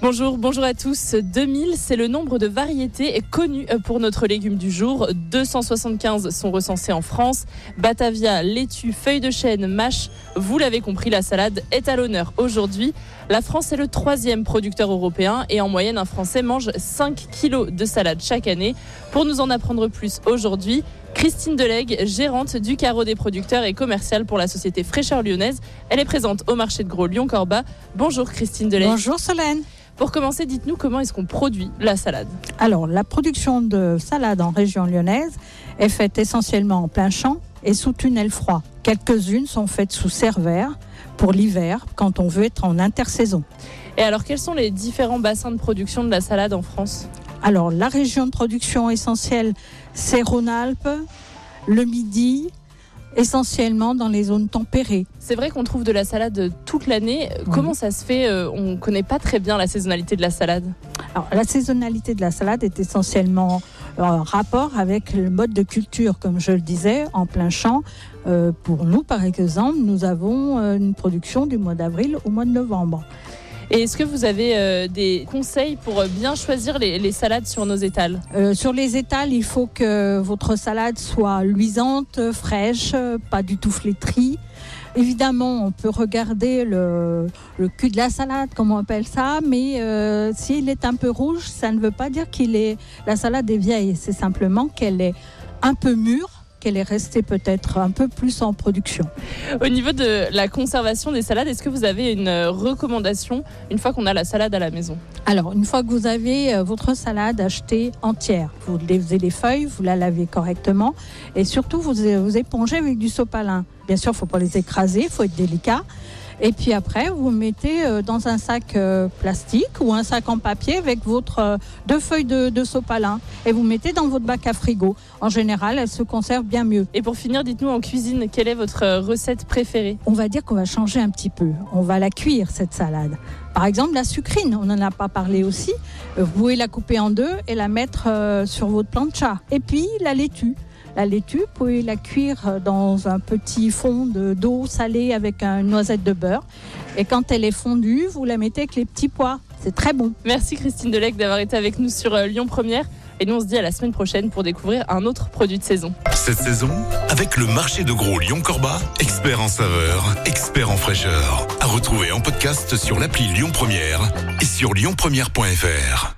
Bonjour, bonjour à tous. 2000, c'est le nombre de variétés connues pour notre légume du jour. 275 sont recensés en France. Batavia, laitue, feuille de chêne, mâche. Vous l'avez compris, la salade est à l'honneur aujourd'hui. La France est le troisième producteur européen et en moyenne, un Français mange 5 kilos de salade chaque année. Pour nous en apprendre plus aujourd'hui, Christine Delegue, gérante du carreau des producteurs et commerciale pour la société Fraîcheur Lyonnaise. Elle est présente au marché de gros Lyon-Corba. Bonjour Christine Delegue. Bonjour Solène. Pour commencer, dites-nous comment est-ce qu'on produit la salade Alors, la production de salade en région lyonnaise est faite essentiellement en plein champ et sous tunnel froid. Quelques-unes sont faites sous serre pour l'hiver, quand on veut être en intersaison. Et alors, quels sont les différents bassins de production de la salade en France? Alors, la région de production essentielle, c'est Rhône-Alpes, le Midi, essentiellement dans les zones tempérées. C'est vrai qu'on trouve de la salade toute l'année. Comment ça se fait euh, On ne connaît pas très bien la saisonnalité de la salade. Alors, la saisonnalité de la salade est essentiellement en rapport avec le mode de culture, comme je le disais, en plein champ. Euh, pour nous, par exemple, nous avons euh, une production du mois d'avril au mois de novembre. Et est-ce que vous avez euh, des conseils pour bien choisir les, salades sur nos étals? Euh, Sur les étals, il faut que votre salade soit luisante, fraîche, pas du tout flétrie. Évidemment, on peut regarder le, cul de la salade, comme on appelle ça, mais euh, s'il est un peu rouge, ça ne veut pas dire qu'il est la salade est vieille. C'est simplement qu'elle est un peu mûre qu'elle est restée peut-être un peu plus en production. Au niveau de la conservation des salades, est-ce que vous avez une recommandation une fois qu'on a la salade à la maison? Alors, une fois que vous avez euh, votre salade achetée entière, vous levez les feuilles, vous la lavez correctement et surtout vous, vous épongez avec du sopalin. Bien sûr, il ne faut pas les écraser, il faut être délicat. Et puis après, vous mettez euh, dans un sac euh, plastique ou un sac en papier avec votre euh, deux feuilles de, sopalin et vous mettez dans votre bac à frigo. En général, elle se conserve bien mieux. Et pour finir, dites-nous en cuisine, quelle est votre recette préférée? On va dire qu'on va changer un petit peu. On va la cuire cette salade. Par exemple, la sucrine, on n'en a pas parlé aussi. Vous pouvez la couper en deux et la mettre sur votre plancha. Et puis la laitue. La laitue, vous pouvez la cuire dans un petit fond d'eau salée avec une noisette de beurre. Et quand elle est fondue, vous la mettez avec les petits pois. C'est très bon. Merci Christine Delec d'avoir été avec nous sur euh, Lyon Première. Et nous, on se dit à la semaine prochaine pour découvrir un autre produit de saison. Cette saison, avec le marché de gros Lyon-Corba, expert en saveur, expert en fraîcheur. À retrouver en podcast sur l'appli Lyon Première et sur lyonpremière.fr.